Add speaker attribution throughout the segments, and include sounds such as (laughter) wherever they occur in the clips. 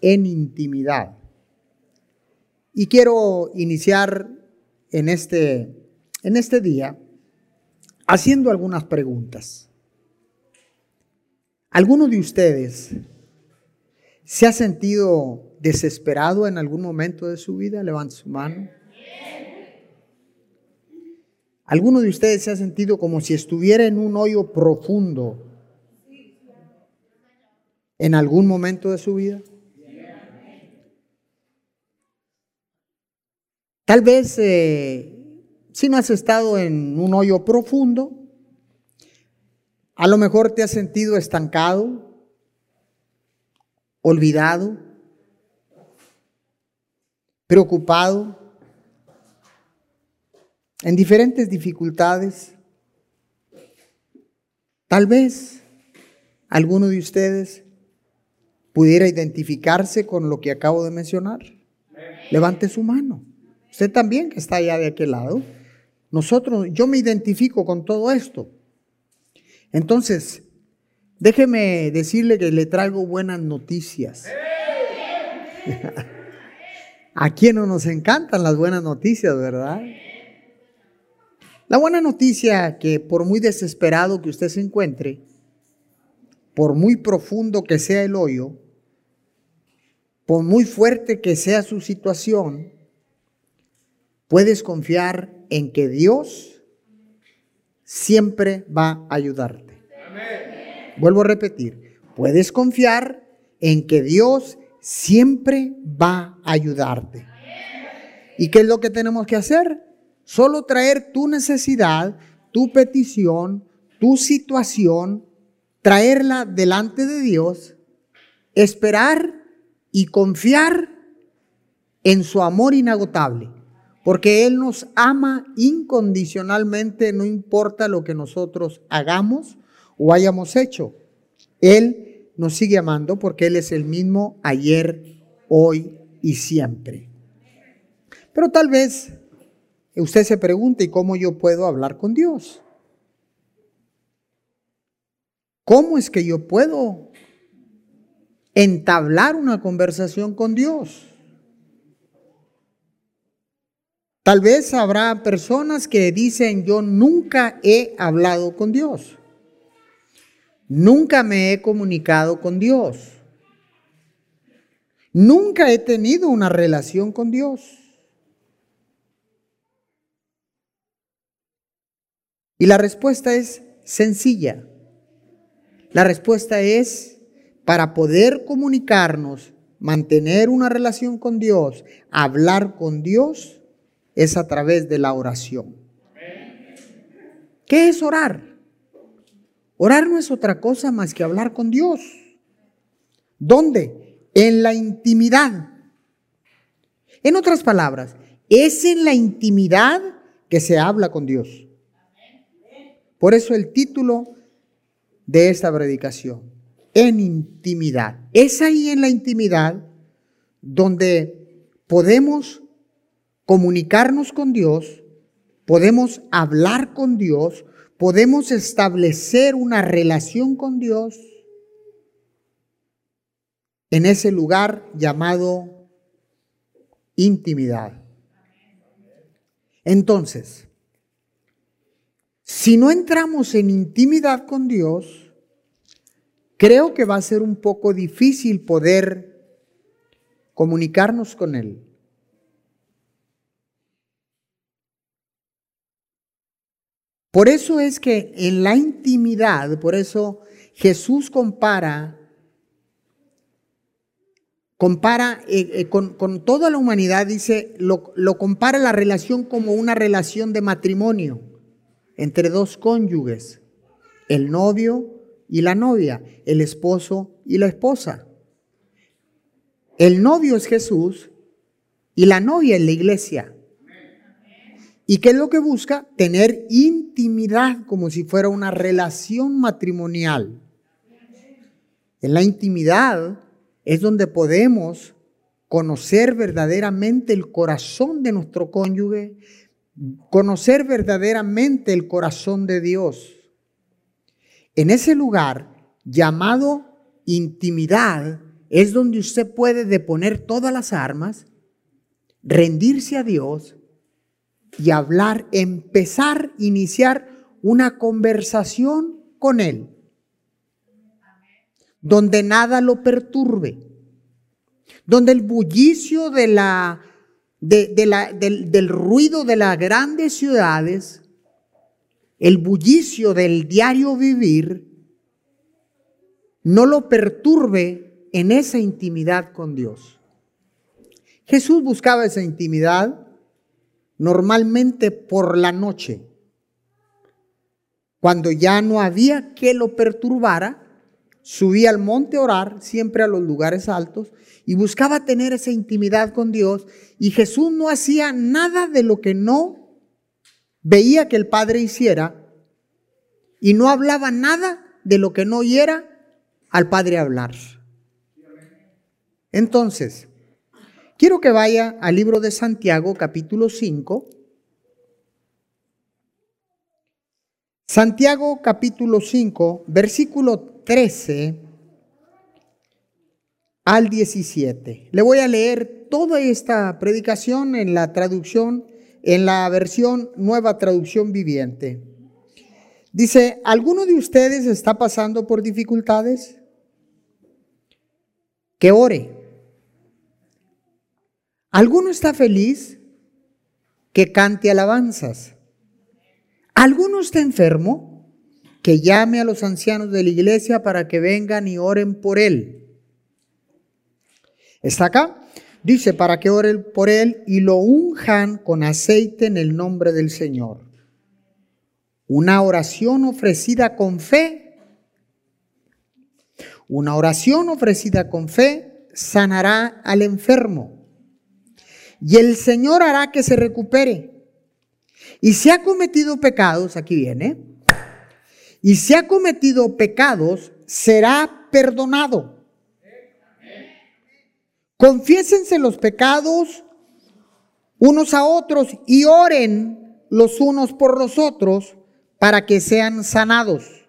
Speaker 1: en intimidad. Y quiero iniciar en este, en este día haciendo algunas preguntas. ¿Alguno de ustedes se ha sentido desesperado en algún momento de su vida? Levante su mano. ¿Alguno de ustedes se ha sentido como si estuviera en un hoyo profundo en algún momento de su vida? Tal vez eh, si no has estado en un hoyo profundo, a lo mejor te has sentido estancado, olvidado, preocupado, en diferentes dificultades. Tal vez alguno de ustedes pudiera identificarse con lo que acabo de mencionar. Levante su mano. Usted también que está allá de aquel lado. Nosotros, yo me identifico con todo esto. Entonces, déjeme decirle que le traigo buenas noticias. (laughs) A quien no nos encantan las buenas noticias, ¿verdad? La buena noticia que por muy desesperado que usted se encuentre, por muy profundo que sea el hoyo, por muy fuerte que sea su situación, puedes confiar en que Dios siempre va a ayudarte. Vuelvo a repetir, puedes confiar en que Dios siempre va a ayudarte. ¿Y qué es lo que tenemos que hacer? Solo traer tu necesidad, tu petición, tu situación, traerla delante de Dios, esperar y confiar en su amor inagotable, porque Él nos ama incondicionalmente, no importa lo que nosotros hagamos o hayamos hecho. Él nos sigue amando porque Él es el mismo ayer, hoy y siempre. Pero tal vez usted se pregunta, ¿y cómo yo puedo hablar con Dios? ¿Cómo es que yo puedo entablar una conversación con Dios? Tal vez habrá personas que dicen, yo nunca he hablado con Dios. Nunca me he comunicado con Dios. Nunca he tenido una relación con Dios. Y la respuesta es sencilla. La respuesta es, para poder comunicarnos, mantener una relación con Dios, hablar con Dios, es a través de la oración. ¿Qué es orar? Orar no es otra cosa más que hablar con Dios. ¿Dónde? En la intimidad. En otras palabras, es en la intimidad que se habla con Dios. Por eso el título de esta predicación, en intimidad. Es ahí en la intimidad donde podemos comunicarnos con Dios, podemos hablar con Dios, podemos establecer una relación con Dios en ese lugar llamado intimidad. Entonces, si no entramos en intimidad con Dios, creo que va a ser un poco difícil poder comunicarnos con Él. Por eso es que en la intimidad, por eso Jesús compara, compara eh, eh, con, toda la humanidad, dice, lo, lo compara la relación como una relación de matrimonio entre dos cónyuges, el novio y la novia, el esposo y la esposa. El novio es Jesús y la novia es la iglesia. ¿Y qué es lo que busca? Tener intimidad como si fuera una relación matrimonial. En la intimidad es donde podemos conocer verdaderamente el corazón de nuestro cónyuge, conocer verdaderamente el corazón de Dios. En ese lugar llamado intimidad es donde usted puede deponer todas las armas, rendirse a Dios y hablar, empezar, iniciar una conversación con Él, donde nada lo perturbe, donde el bullicio de la, de, la, del, del ruido de las grandes ciudades, el bullicio del diario vivir, no lo perturbe en esa intimidad con Dios. Jesús buscaba esa intimidad normalmente por la noche, cuando ya no había que lo perturbara, subía al monte a orar, siempre a los lugares altos, y buscaba tener esa intimidad con Dios, y Jesús no hacía nada de lo que no veía que el Padre hiciera, y no hablaba nada de lo que no oyera al Padre hablar. Entonces, quiero que vaya al libro de Santiago, capítulo 5. Santiago, capítulo 5, versículo 13 al 17. Le voy a leer toda esta predicación en la traducción, en la versión nueva traducción viviente. Dice, ¿alguno de ustedes está pasando por dificultades? que ore. ¿Alguno está feliz? Que cante alabanzas. ¿Alguno está enfermo? Que llame a los ancianos de la iglesia para que vengan y oren por él. ¿Está acá? Dice, para que oren por él y lo unjan con aceite en el nombre del Señor. Una oración ofrecida con fe una oración ofrecida con fe sanará al enfermo y el Señor hará que se recupere. Y si ha cometido pecados, aquí viene, y si ha cometido pecados, será perdonado. Confiésense los pecados unos a otros y oren los unos por los otros para que sean sanados.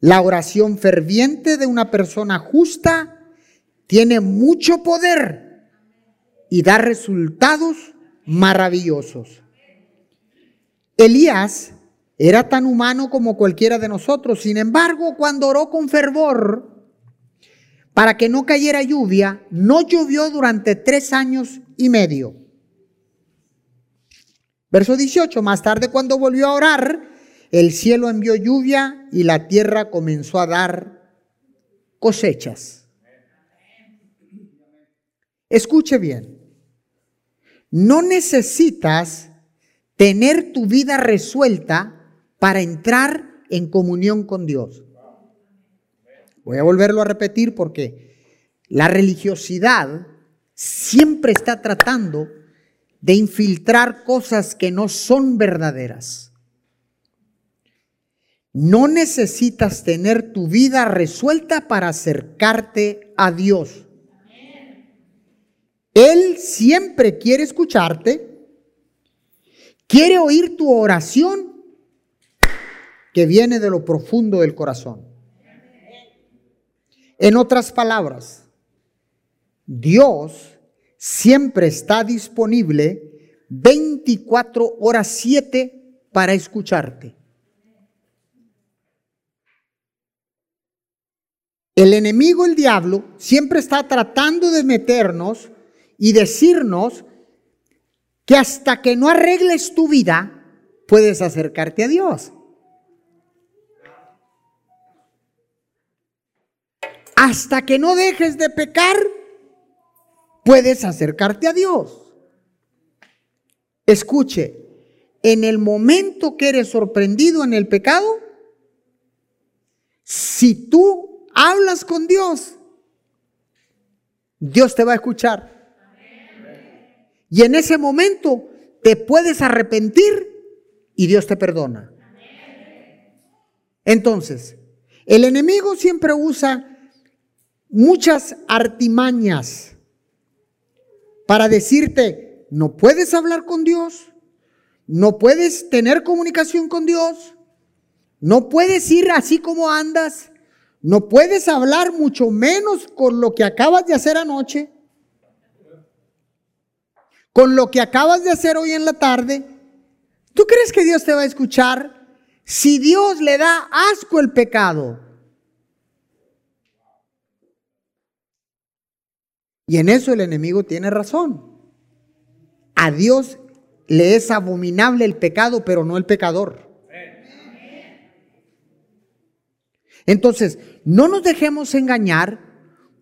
Speaker 1: La oración ferviente de una persona justa tiene mucho poder y da resultados maravillosos. Elías era tan humano como cualquiera de nosotros. Sin embargo, cuando oró con fervor para que no cayera lluvia, no llovió durante tres años y medio. Verso 18, más tarde cuando volvió a orar, el cielo envió lluvia y la tierra comenzó a dar cosechas. Escuche bien, no necesitas tener tu vida resuelta para entrar en comunión con Dios. Voy a volverlo a repetir porque la religiosidad siempre está tratando de infiltrar cosas que no son verdaderas. No necesitas tener tu vida resuelta para acercarte a Dios. Él siempre quiere escucharte, quiere oír tu oración que viene de lo profundo del corazón. En otras palabras, Dios siempre está disponible 24 horas 7 para escucharte. El enemigo, el diablo, siempre está tratando de meternos y decirnos que hasta que no arregles tu vida, puedes acercarte a Dios. Hasta que no dejes de pecar, puedes acercarte a Dios. Escuche, en el momento que eres sorprendido en el pecado, si tú hablas con Dios, Dios te va a escuchar. Y en ese momento te puedes arrepentir y Dios te perdona. Entonces, el enemigo siempre usa muchas artimañas para decirte, no puedes hablar con Dios, no puedes tener comunicación con Dios, no puedes ir así como andas, No puedes hablar mucho menos con lo que acabas de hacer anoche, con lo que acabas de hacer hoy en la tarde. ¿Tú crees que Dios te va a escuchar? Si Dios le da asco el pecado. Y en eso el enemigo tiene razón. A Dios le es abominable el pecado, pero no el pecador. Entonces, no nos dejemos engañar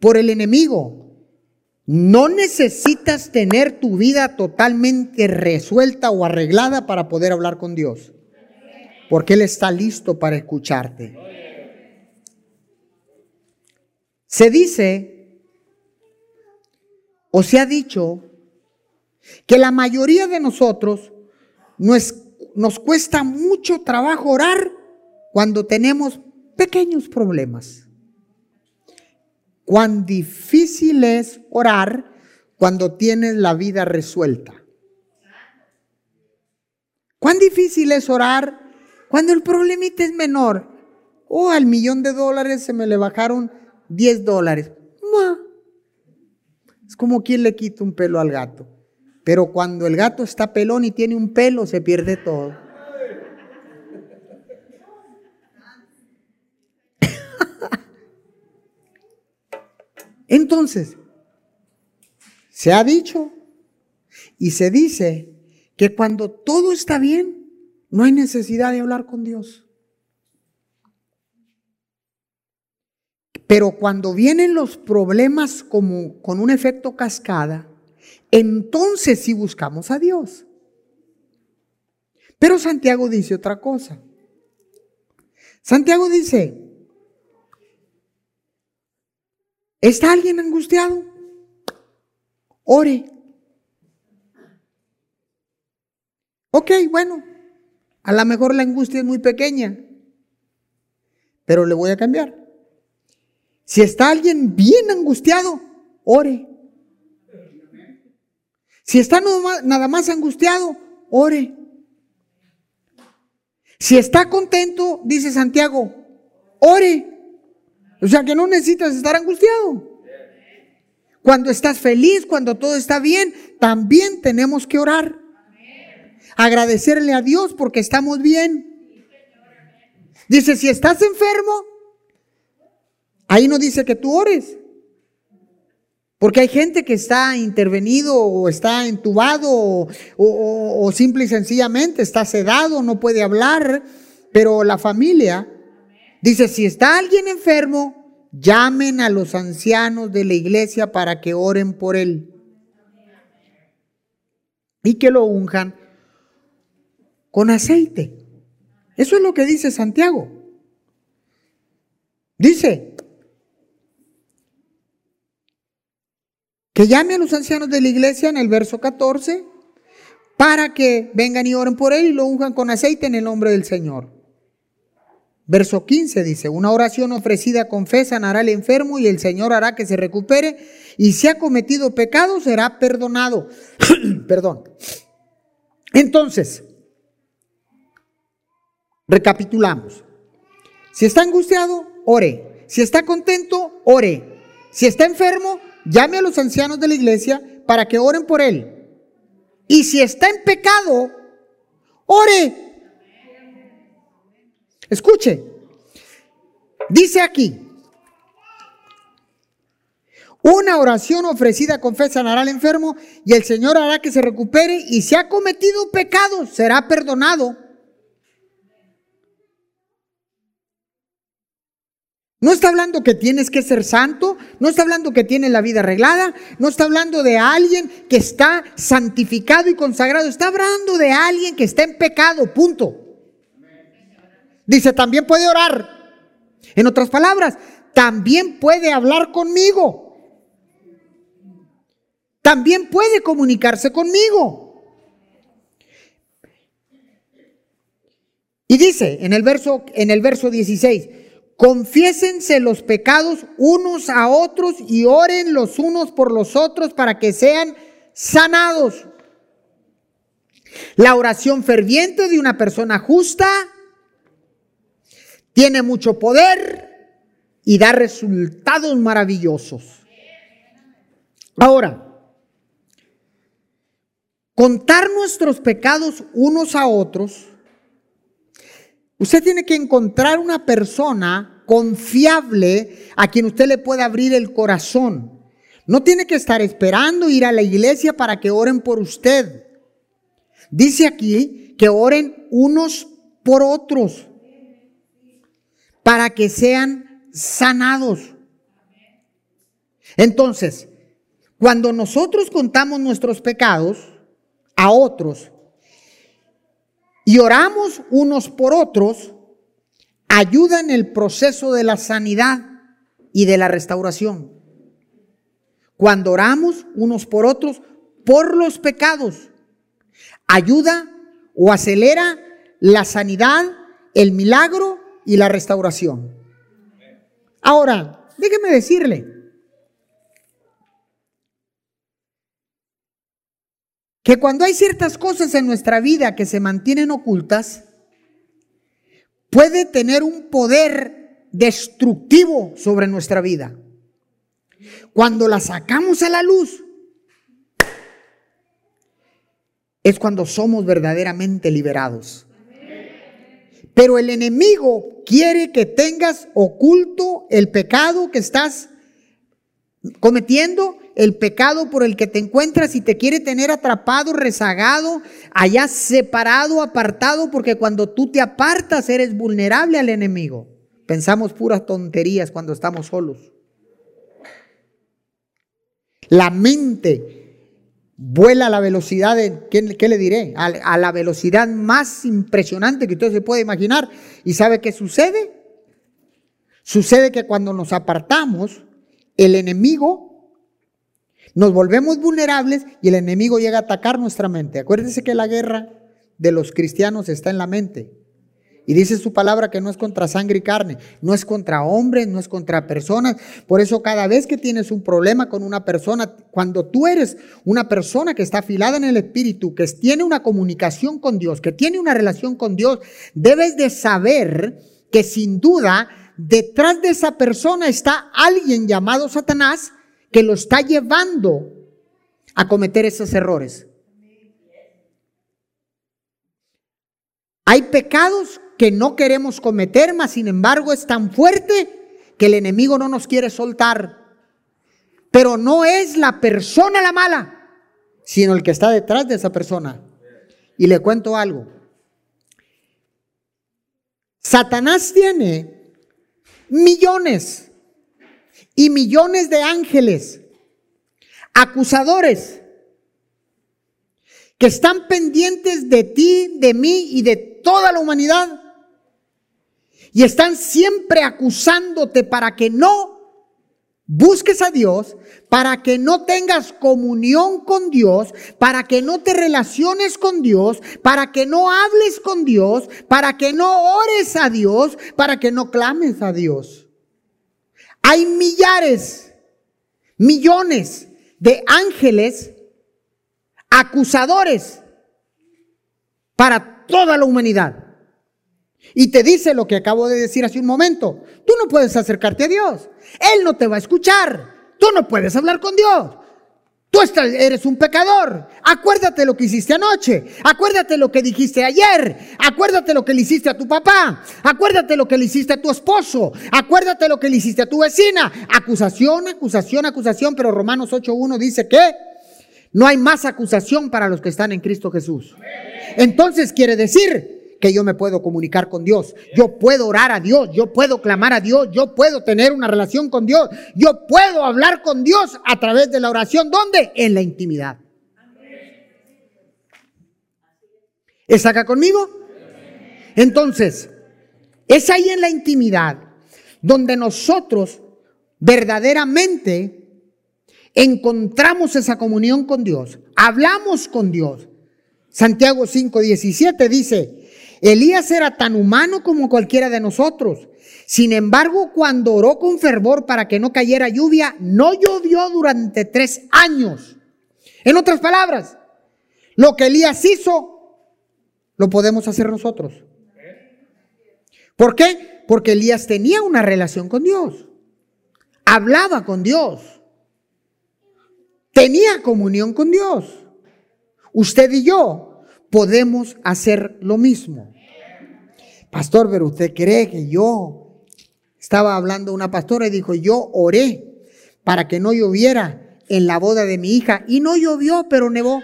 Speaker 1: por el enemigo. No necesitas tener tu vida totalmente resuelta o arreglada para poder hablar con Dios, porque Él está listo para escucharte. Se dice, o se ha dicho, que la mayoría de nosotros nos, cuesta mucho trabajo orar cuando tenemos pequeños problemas. Cuán difícil es orar cuando tienes la vida resuelta. Cuán difícil es orar cuando el problemita es menor. Oh, al millón de dólares se me le bajaron 10 dólares. Es como quien le quita un pelo al gato. Pero cuando el gato está pelón y tiene un pelo, se pierde todo. Entonces, se ha dicho y se dice que cuando todo está bien, no hay necesidad de hablar con Dios. Pero cuando vienen los problemas como con un efecto cascada, entonces sí buscamos a Dios. Pero Santiago dice otra cosa. Santiago dice, ¿Está alguien angustiado? Ore. Ok, bueno, a lo mejor la angustia es muy pequeña, pero le voy a cambiar. Si está alguien bien angustiado, ore. Si está nada más angustiado, ore. Si está contento, dice Santiago, ore. O sea que no necesitas estar angustiado. Cuando estás feliz, cuando todo está bien, también tenemos que orar. Agradecerle a Dios porque estamos bien. Dice, si estás enfermo, ahí no dice que tú ores. Porque hay gente que está intervenido o está entubado o, o simple y sencillamente está sedado, no puede hablar, pero la familia Dice, si está alguien enfermo, llamen a los ancianos de la iglesia para que oren por él. Y que lo unjan con aceite. Eso es lo que dice Santiago. Dice que llame a los ancianos de la iglesia en el verso 14 para que vengan y oren por él y lo unjan con aceite en el nombre del Señor. Verso 15 dice, una oración ofrecida con fe sanará al enfermo y el Señor hará que se recupere y si ha cometido pecado será perdonado. (clears throat) Perdón. Entonces, recapitulamos. Si está angustiado, ore. Si está contento, ore. Si está enfermo, llame a los ancianos de la iglesia para que oren por él. Y si está en pecado, ore Escuche, dice aquí, una oración ofrecida con sanará al enfermo y el Señor hará que se recupere y si ha cometido pecado será perdonado. No está hablando que tienes que ser santo, no está hablando que tienes la vida arreglada, no está hablando de alguien que está santificado y consagrado, está hablando de alguien que está en pecado, punto. Dice, también puede orar. En otras palabras, también puede hablar conmigo. También puede comunicarse conmigo. Y dice en el verso en el verso 16, confiésense los pecados unos a otros y oren los unos por los otros para que sean sanados. La oración ferviente de una persona justa tiene mucho poder y da resultados maravillosos. Ahora, contar nuestros pecados unos a otros, usted tiene que encontrar una persona confiable a quien usted le pueda abrir el corazón. No tiene que estar esperando ir a la iglesia para que oren por usted. Dice aquí que oren unos por otros para que sean sanados. Entonces, cuando nosotros contamos nuestros pecados a otros y oramos unos por otros, ayuda en el proceso de la sanidad y de la restauración. Cuando oramos unos por otros por los pecados, ayuda o acelera la sanidad, el milagro y la restauración. Ahora, déjeme decirle que cuando hay ciertas cosas en nuestra vida que se mantienen ocultas, puede tener un poder destructivo sobre nuestra vida. Cuando la sacamos a la luz, es cuando somos verdaderamente liberados. Pero el enemigo quiere que tengas oculto el pecado que estás cometiendo, el pecado por el que te encuentras y te quiere tener atrapado, rezagado, allá separado, apartado, porque cuando tú te apartas eres vulnerable al enemigo. Pensamos puras tonterías cuando estamos solos. La mente vuela a la velocidad de, ¿qué, le diré? A, la velocidad más impresionante que usted se puede imaginar. ¿Y sabe qué sucede? Sucede que cuando nos apartamos, el enemigo, nos volvemos vulnerables y el enemigo llega a atacar nuestra mente. Acuérdense que la guerra de los cristianos está en la mente. Y dice su palabra que no es contra sangre y carne, no es contra hombres, no es contra personas. Por eso cada vez que tienes un problema con una persona, cuando tú eres una persona que está afilada en el espíritu, que tiene una comunicación con Dios, que tiene una relación con Dios, debes de saber que sin duda detrás de esa persona está alguien llamado Satanás que lo está llevando a cometer esos errores. Hay pecados que no queremos cometer, mas sin embargo es tan fuerte que el enemigo no nos quiere soltar. Pero no es la persona la mala, sino el que está detrás de esa persona. Y le cuento algo. Satanás tiene millones y millones de ángeles, acusadores, que están pendientes de ti, de mí y de toda la humanidad y están siempre acusándote para que no busques a Dios, para que no tengas comunión con Dios, para que no te relaciones con Dios, para que no hables con Dios, para que no ores a Dios, para que no clames a Dios. Hay millares, millones de ángeles acusadores para toda la humanidad. Y te dice lo que acabo de decir hace un momento. Tú no puedes acercarte a Dios. Él no te va a escuchar. Tú no puedes hablar con Dios. Tú eres un pecador. Acuérdate lo que hiciste anoche. Acuérdate lo que dijiste ayer. Acuérdate lo que le hiciste a tu papá. Acuérdate lo que le hiciste a tu esposo. Acuérdate lo que le hiciste a tu vecina. Acusación, acusación, acusación. Pero Romanos 8.1 dice que no hay más acusación para los que están en Cristo Jesús. Entonces quiere decir que yo me puedo comunicar con Dios. Yo puedo orar a Dios, yo puedo clamar a Dios, yo puedo tener una relación con Dios, yo puedo hablar con Dios a través de la oración. ¿Dónde? En la intimidad. ¿Está acá conmigo? Entonces, es ahí en la intimidad donde nosotros verdaderamente encontramos esa comunión con Dios, hablamos con Dios. Santiago 5:17 dice, Elías era tan humano como cualquiera de nosotros. Sin embargo, cuando oró con fervor para que no cayera lluvia, no llovió durante tres años. En otras palabras, lo que Elías hizo, lo podemos hacer nosotros. ¿Por qué? Porque Elías tenía una relación con Dios. hablaba con Dios. Tenía comunión con Dios. Usted y yo podemos hacer lo mismo. Pastor, pero usted cree que yo estaba hablando una pastora y dijo, yo oré para que no lloviera en la boda de mi hija y no llovió, pero nevó.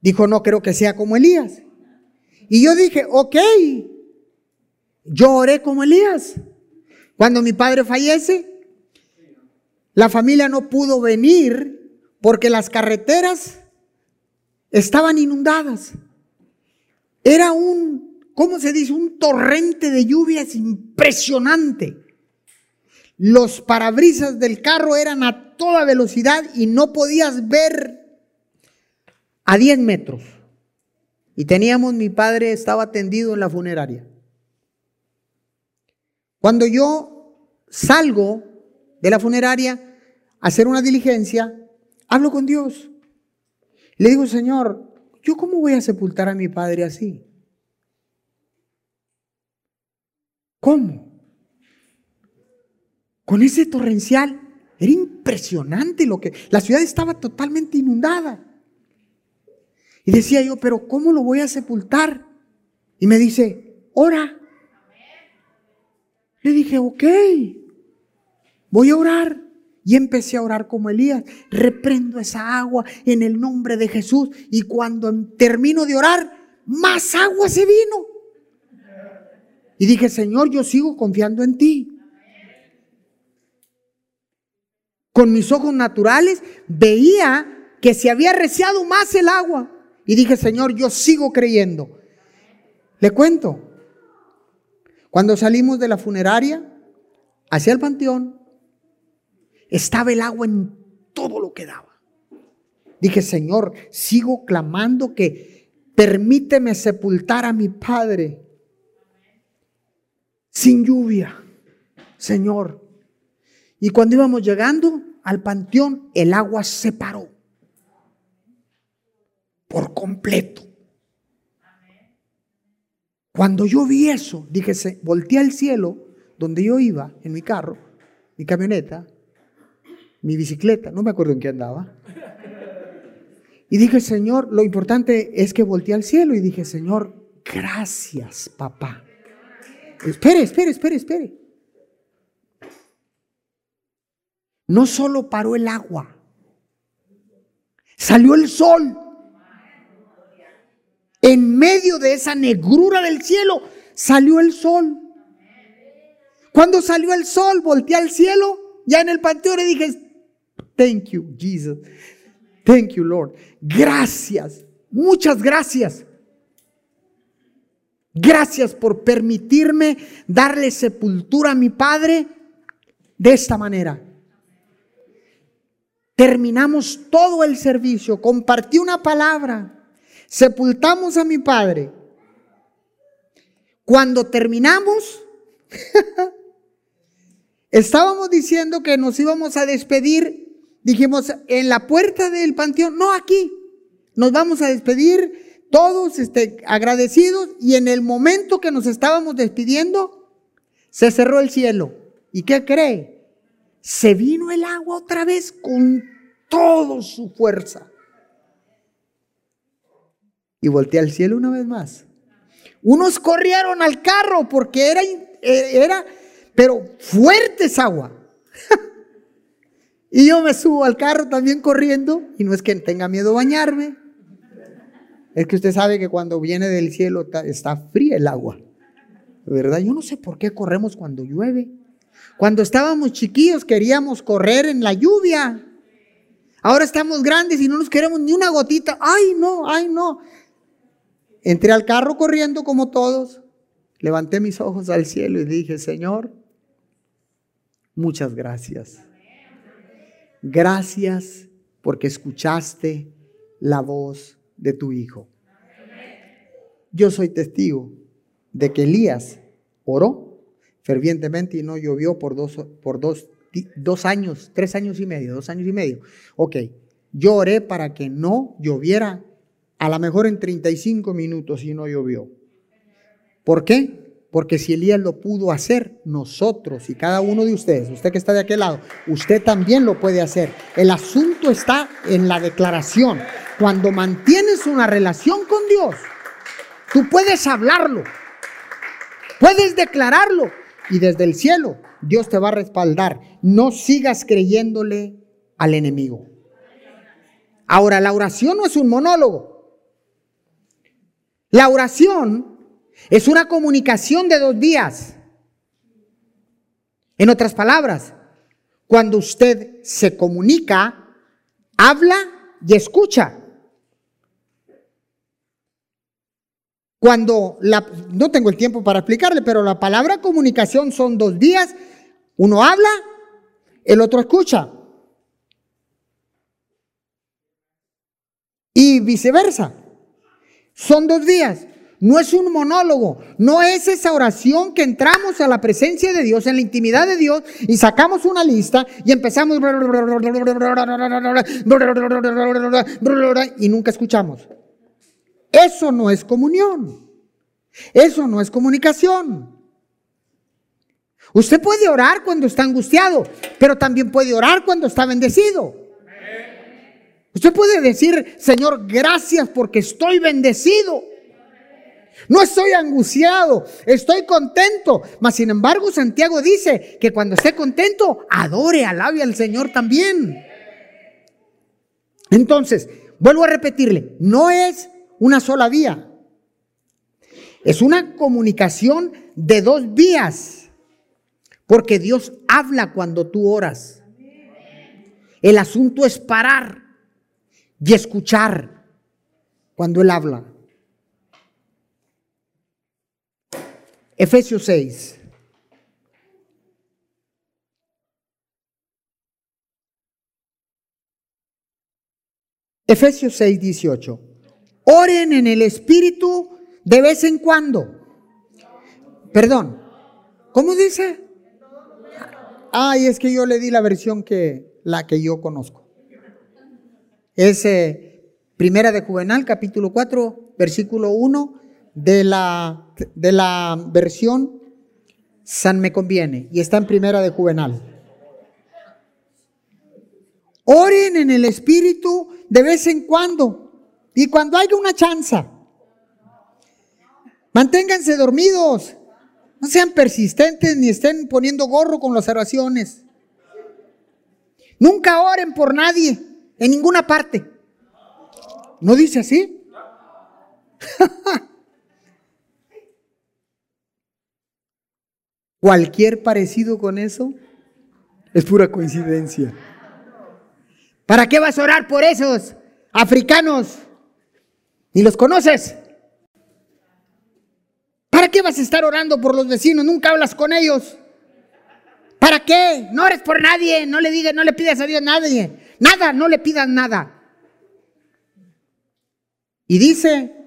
Speaker 1: Dijo, no creo que sea como Elías. Y yo dije, ok, yo oré como Elías. Cuando mi padre fallece, la familia no pudo venir porque las carreteras estaban inundadas. Era un, ¿cómo se dice? Un torrente de lluvias impresionante. Los parabrisas del carro eran a toda velocidad y no podías ver a 10 metros. Y teníamos, mi padre estaba tendido en la funeraria. Cuando yo salgo de la funeraria hacer una diligencia, hablo con Dios. Le digo, Señor, ¿yo cómo voy a sepultar a mi padre así? ¿Cómo? Con ese torrencial. Era impresionante lo que... La ciudad estaba totalmente inundada. Y decía yo, pero ¿cómo lo voy a sepultar? Y me dice, ora. Le dije, ok, voy a orar. Y empecé a orar como Elías. Reprendo esa agua en el nombre de Jesús. Y cuando termino de orar, más agua se vino. Y dije, Señor, yo sigo confiando en ti. Con mis ojos naturales veía que se había reciado más el agua. Y dije, Señor, yo sigo creyendo. Le cuento, cuando salimos de la funeraria hacia el panteón, estaba el agua en todo lo que daba. Dije, Señor, sigo clamando que permíteme sepultar a mi padre sin lluvia, Señor. Y cuando íbamos llegando al panteón, el agua se paró por completo. Cuando yo vi eso, dije, volteé al cielo donde yo iba en mi carro, mi camioneta, mi bicicleta, no me acuerdo en qué andaba. Y dije, Señor, lo importante es que volteé al cielo y dije, Señor, gracias, papá. Espere, espere, espere, espere. No solo paró el agua, salió el sol. En medio de esa negrura del cielo salió el sol. Cuando salió el sol, volteé al cielo, ya en el panteón y dije, thank you, Jesus. Thank you, Lord. Gracias. Muchas gracias. Gracias por permitirme darle sepultura a mi Padre de esta manera. Terminamos todo el servicio, compartí una palabra sepultamos a mi padre. Cuando terminamos, (laughs) estábamos diciendo que nos íbamos a despedir, dijimos en la puerta del panteón, no aquí, nos vamos a despedir todos este, agradecidos y en el momento que nos estábamos despidiendo, se cerró el cielo. ¿Y qué cree? Se vino el agua otra vez con toda su fuerza y volteé al cielo una vez más. Unos corrieron al carro porque era, eh, era pero fuerte esa agua. (laughs) y yo me subo al carro también corriendo y no es que tenga miedo bañarme. Es que usted sabe que cuando viene del cielo está fría el agua. ¿Verdad? Yo no sé por qué corremos cuando llueve. Cuando estábamos chiquillos queríamos correr en la lluvia. Ahora estamos grandes y no nos queremos ni una gotita. Ay, no, ay, no. Entré al carro corriendo como todos, levanté mis ojos al cielo y dije, Señor, muchas gracias. Gracias porque escuchaste la voz de tu Hijo. Yo soy testigo de que Elías oró fervientemente y no llovió por dos, por dos, dos años, tres años y medio, dos años y medio. Ok, yo oré para que no lloviera a lo mejor en 35 minutos y no llovió. ¿Por qué? Porque si Elías lo pudo hacer, nosotros y cada uno de ustedes, usted que está de aquel lado, usted también lo puede hacer. El asunto está en la declaración. Cuando mantienes una relación con Dios, tú puedes hablarlo, puedes declararlo y desde el cielo Dios te va a respaldar. No sigas creyéndole al enemigo. Ahora, la oración no es un monólogo. La oración es una comunicación de dos días. En otras palabras, cuando usted se comunica, habla y escucha. Cuando la, no tengo el tiempo para explicarle, pero la palabra comunicación son dos días. Uno habla, el otro escucha. Y viceversa. Son dos días. No es un monólogo, no es esa oración que entramos a la presencia de Dios, en la intimidad de Dios y sacamos una lista y empezamos y nunca escuchamos. Eso no es comunión. Eso no es comunicación. Usted puede orar cuando está angustiado, pero también puede orar cuando está bendecido. Usted puede decir, Señor, gracias porque estoy bendecido. No estoy angustiado, estoy contento. Mas sin embargo, Santiago dice que cuando esté contento, adore, alabe al Señor también. Entonces, vuelvo a repetirle, no es una sola vía. Es una comunicación de dos vías. Porque Dios habla cuando tú oras. El asunto es parar y escuchar cuando Él habla. Efesios 6. Efesios 6, 18. Oren en el Espíritu de vez en cuando. Perdón. ¿Cómo dice? Ay, es que yo le di la versión que la que yo conozco. Es eh, Primera de Juvenal, capítulo 4, versículo 1 de la, de la versión San Me Conviene y está en primera de Juvenal. Oren en el Espíritu de vez en cuando y cuando haya una chanza. Manténganse dormidos. No sean persistentes ni estén poniendo gorro con las oraciones. Nunca oren por nadie en ninguna parte. ¿No dice así? (laughs) Cualquier parecido con eso es pura coincidencia. ¿Para qué vas a orar por esos africanos? Ni los conoces. ¿Para qué vas a estar orando por los vecinos? Nunca hablas con ellos. ¿Para qué? No ores por nadie, no le digas, no le pidas a Dios nadie. Nada, no le pidas nada. Y dice,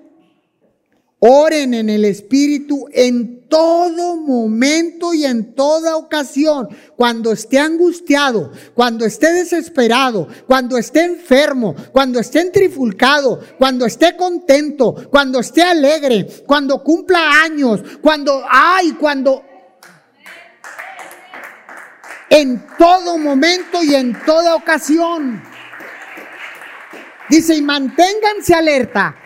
Speaker 1: Oren en el Espíritu en todo momento y en toda ocasión. Cuando esté angustiado, cuando esté desesperado, cuando esté enfermo, cuando esté trifulcado, cuando esté contento, cuando esté alegre, cuando cumpla años, cuando, ay, cuando... En todo momento y en toda ocasión. Dice, y manténganse alerta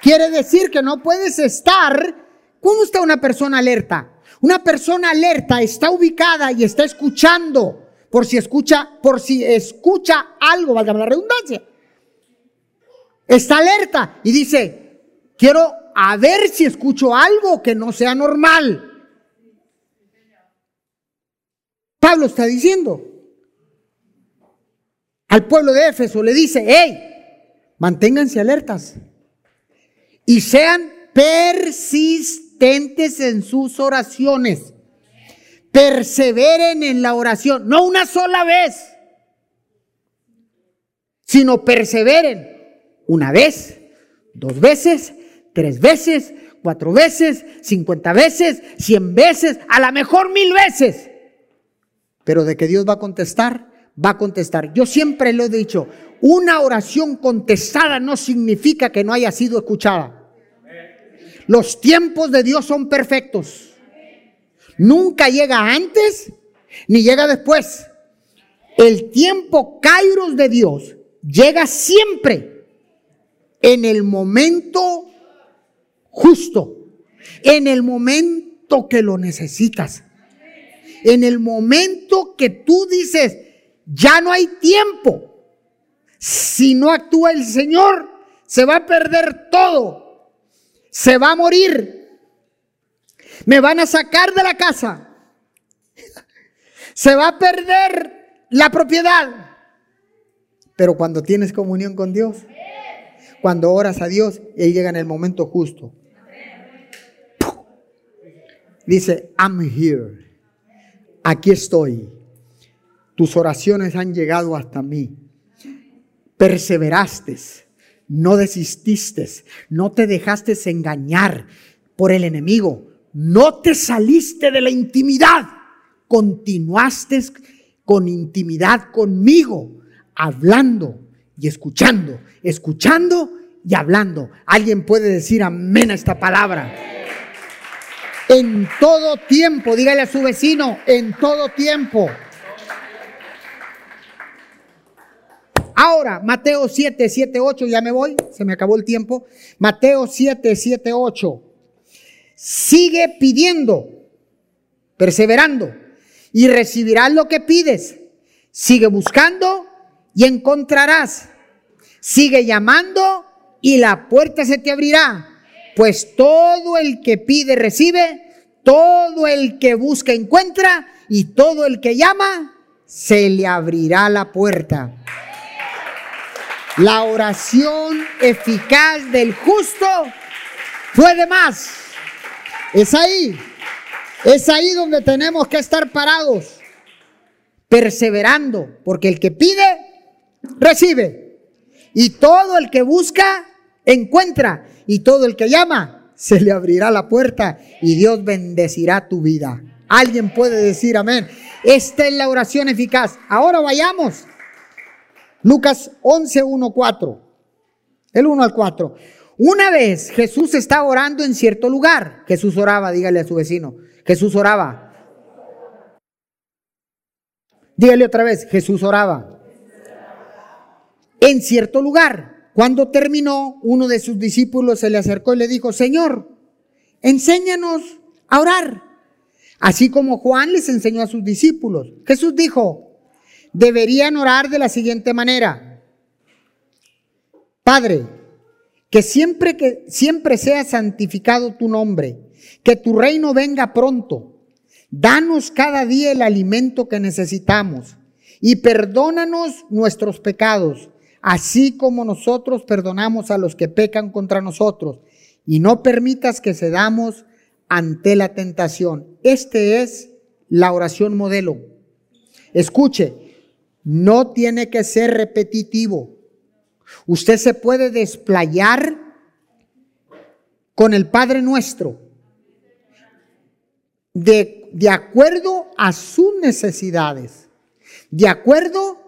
Speaker 1: Quiere decir que no puedes estar. ¿Cómo está una persona alerta? Una persona alerta está ubicada y está escuchando por si escucha, por si escucha algo, valga la redundancia. Está alerta y dice, quiero a ver si escucho algo que no sea normal. Pablo está diciendo al pueblo de Éfeso, le dice, hey, manténganse alertas y sean persistentes en sus oraciones. Perseveren en la oración, no una sola vez, sino perseveren una vez, dos veces, tres veces, cuatro veces, cincuenta veces, cien veces, a lo mejor mil veces. Pero de que Dios va a contestar, va a contestar. Yo siempre lo he dicho, una oración contestada no significa que no haya sido escuchada. Los tiempos de Dios son perfectos. Nunca llega antes ni llega después. El tiempo kairos de Dios llega siempre en el momento justo, en el momento que lo necesitas, en el momento que tú dices, ya no hay tiempo. Si no actúa el Señor, se va a perder todo. Se va a morir. Me van a sacar de la casa. Se va a perder la propiedad. Pero cuando tienes comunión con Dios, cuando oras a Dios, Él llega en el momento justo. Dice, I'm here. Aquí estoy. Tus oraciones han llegado hasta mí. Perseveraste, no desististe, no te dejaste engañar por el enemigo, no te saliste de la intimidad, continuaste con intimidad conmigo, hablando y escuchando, escuchando y hablando. ¿Alguien puede decir amén a esta palabra? En todo tiempo, dígale a su vecino, en todo tiempo. Ahora, Mateo 7, 7, 8, ya me voy, se me acabó el tiempo. Mateo 7, 7, 8. Sigue pidiendo, perseverando, y recibirás lo que pides. Sigue buscando y encontrarás. Sigue llamando y la puerta se te abrirá. Pues todo el que pide recibe, todo el que busca encuentra, y todo el que llama se le abrirá la puerta. La oración eficaz del justo puede más. Es ahí. Es ahí donde tenemos que estar parados, perseverando, porque el que pide, recibe. Y todo el que busca, encuentra. Y todo el que llama, se le abrirá la puerta y Dios bendecirá tu vida. Alguien puede decir amén. Esta es la oración eficaz. Ahora vayamos Lucas 11, 1, 4. El 1 al 4. Una vez Jesús estaba orando en cierto lugar. Jesús oraba, dígale a su vecino. Jesús oraba. Dígale otra vez, Jesús oraba. En cierto lugar. Cuando terminó, uno de sus discípulos se le acercó y le dijo, Señor, enséñanos a orar. Así como Juan les enseñó a sus discípulos. Jesús dijo, deberían orar de la siguiente manera. Padre, que siempre que siempre sea santificado tu nombre, que tu reino venga pronto. Danos cada día el alimento que necesitamos y perdónanos nuestros pecados, así como nosotros perdonamos a los que pecan contra nosotros, y no permitas que cedamos ante la tentación. Este es la oración modelo. Escuche, no tiene que ser repetitivo. Usted se puede desplayar con el Padre Nuestro de, de acuerdo a sus necesidades, de acuerdo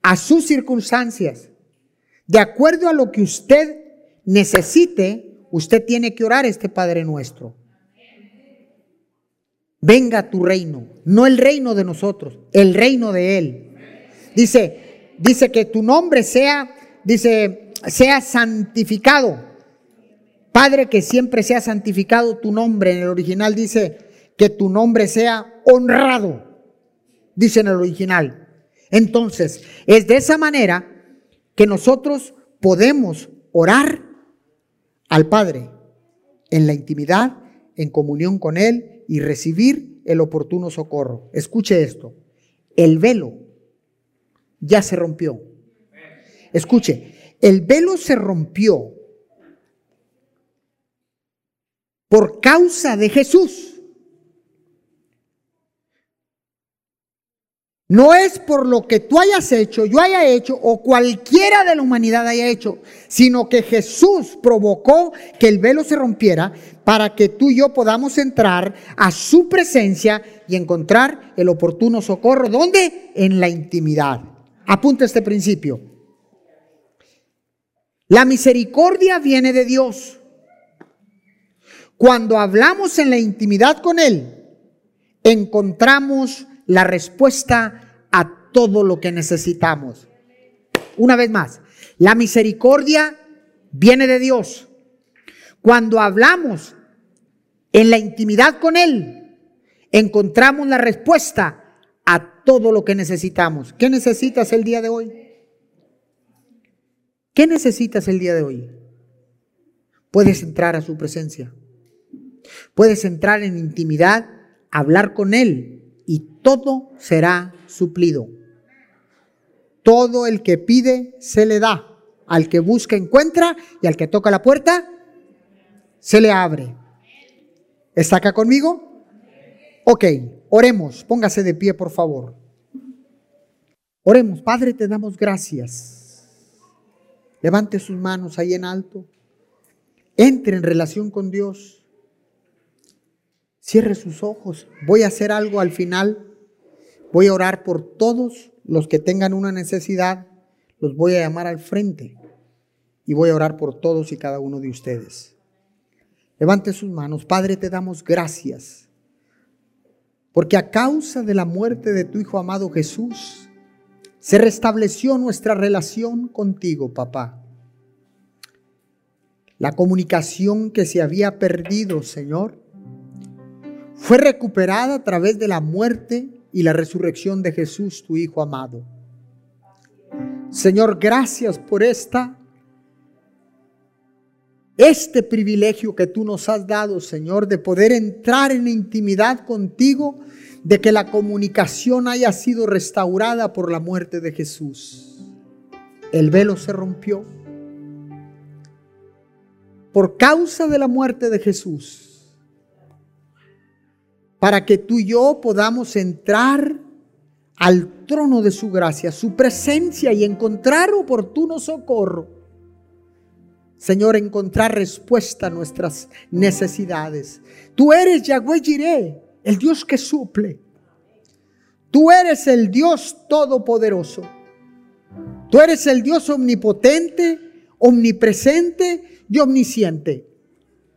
Speaker 1: a sus circunstancias, de acuerdo a lo que usted necesite, usted tiene que orar este Padre Nuestro. Venga tu reino, no el reino de nosotros, el reino de Él. Dice, dice que tu nombre sea, dice, sea santificado. Padre, que siempre sea santificado tu nombre. En el original dice que tu nombre sea honrado. Dice en el original. Entonces, es de esa manera que nosotros podemos orar al Padre en la intimidad, en comunión con Él y recibir el oportuno socorro. Escuche esto. El velo ya se rompió. Escuche, el velo se rompió por causa de Jesús. No es por lo que tú hayas hecho, yo haya hecho o cualquiera de la humanidad haya hecho, sino que Jesús provocó que el velo se rompiera para que tú y yo podamos entrar a su presencia y encontrar el oportuno socorro. ¿Dónde? En la intimidad. Apunta este principio. La misericordia viene de Dios. Cuando hablamos en la intimidad con Él, encontramos la respuesta a todo lo que necesitamos. Una vez más, la misericordia viene de Dios. Cuando hablamos en la intimidad con Él, encontramos la respuesta a todo lo que necesitamos. ¿Qué necesitas el día de hoy? ¿Qué necesitas el día de hoy? Puedes entrar a su presencia. Puedes entrar en intimidad, hablar con Él y todo será suplido. Todo el que pide se le da. Al que busca encuentra y al que toca la puerta se le abre. ¿Está acá conmigo? Ok, oremos. Póngase de pie, por favor. Oremos. Padre, te damos gracias. Levante sus manos ahí en alto. Entre en relación con Dios. Cierre sus ojos. Voy a hacer algo al final. Voy a orar por todos los que tengan una necesidad. Los voy a llamar al frente. Y voy a orar por todos y cada uno de ustedes. Levante sus manos. Padre, te damos gracias. Porque a causa de la muerte de tu Hijo amado Jesús, se restableció nuestra relación contigo, papá. La comunicación que se había perdido, Señor, fue recuperada a través de la muerte y la resurrección de Jesús, tu Hijo amado. Señor, gracias por esta este privilegio que tú nos has dado, Señor, de poder entrar en intimidad contigo, de que la comunicación haya sido restaurada por la muerte de Jesús. El velo se rompió por causa de la muerte de Jesús, para que tú y yo podamos entrar al trono de su gracia, su presencia y encontrar oportuno socorro. Señor, encontrar respuesta a nuestras necesidades. Tú eres Yahweh Jireh, el Dios que suple. Tú eres el Dios todopoderoso. Tú eres el Dios omnipotente, omnipresente y omnisciente.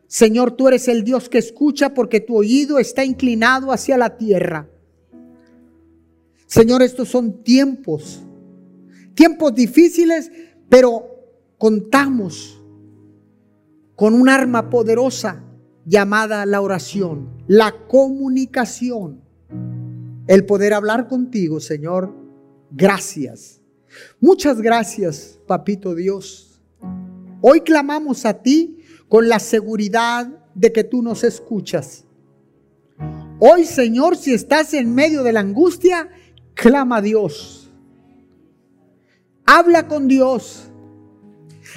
Speaker 1: Señor, tú eres el Dios que escucha porque tu oído está inclinado hacia la tierra. Señor, estos son tiempos, tiempos difíciles, pero contamos con un arma poderosa llamada la oración, la comunicación, el poder hablar contigo, Señor. Gracias. Muchas gracias, Papito Dios Hoy clamamos a ti con la seguridad de que tú nos escuchas. Hoy, Señor, si estás en medio de la angustia, clama a Dios. Habla con Dios.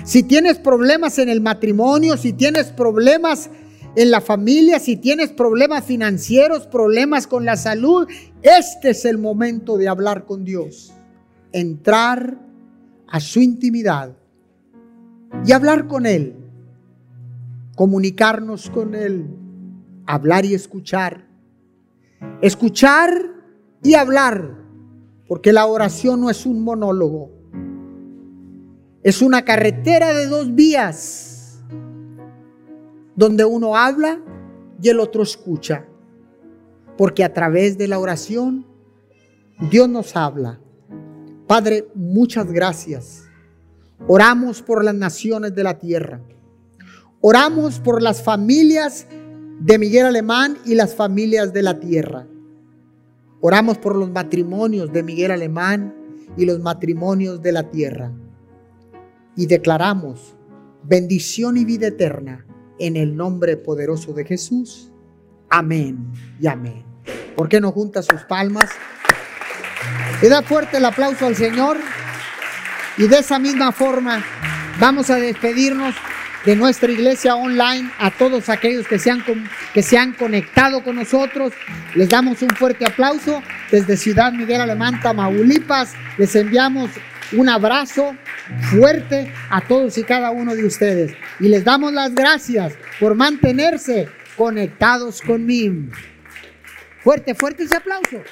Speaker 1: Si tienes problemas en el matrimonio, si tienes problemas en la familia, si tienes problemas financieros, problemas con la salud, este es el momento de hablar con Dios. Entrar a su intimidad y hablar con Él, comunicarnos con Él, hablar y escuchar, escuchar y hablar, porque la oración no es un monólogo, es una carretera de dos vías, donde uno habla y el otro escucha, porque a través de la oración Dios nos habla. Padre, muchas gracias Oramos por las naciones de la tierra. Oramos por las familias de Miguel Alemán y las familias de la tierra. Oramos por los matrimonios de Miguel Alemán y los matrimonios de la tierra. Y declaramos bendición y vida eterna en el nombre poderoso de Jesús. Amén y amén. ¿Por qué no junta sus palmas? Le da fuerte el aplauso al Señor. Y de esa misma forma vamos a despedirnos de nuestra iglesia online a todos aquellos que se, han, que se han conectado con nosotros. Les damos un fuerte aplauso desde Ciudad Miguel Alemán, Tamaulipas. Les enviamos un abrazo fuerte a todos y cada uno de ustedes. Y les damos las gracias por mantenerse conectados conmigo. Fuerte, fuerte ese aplauso.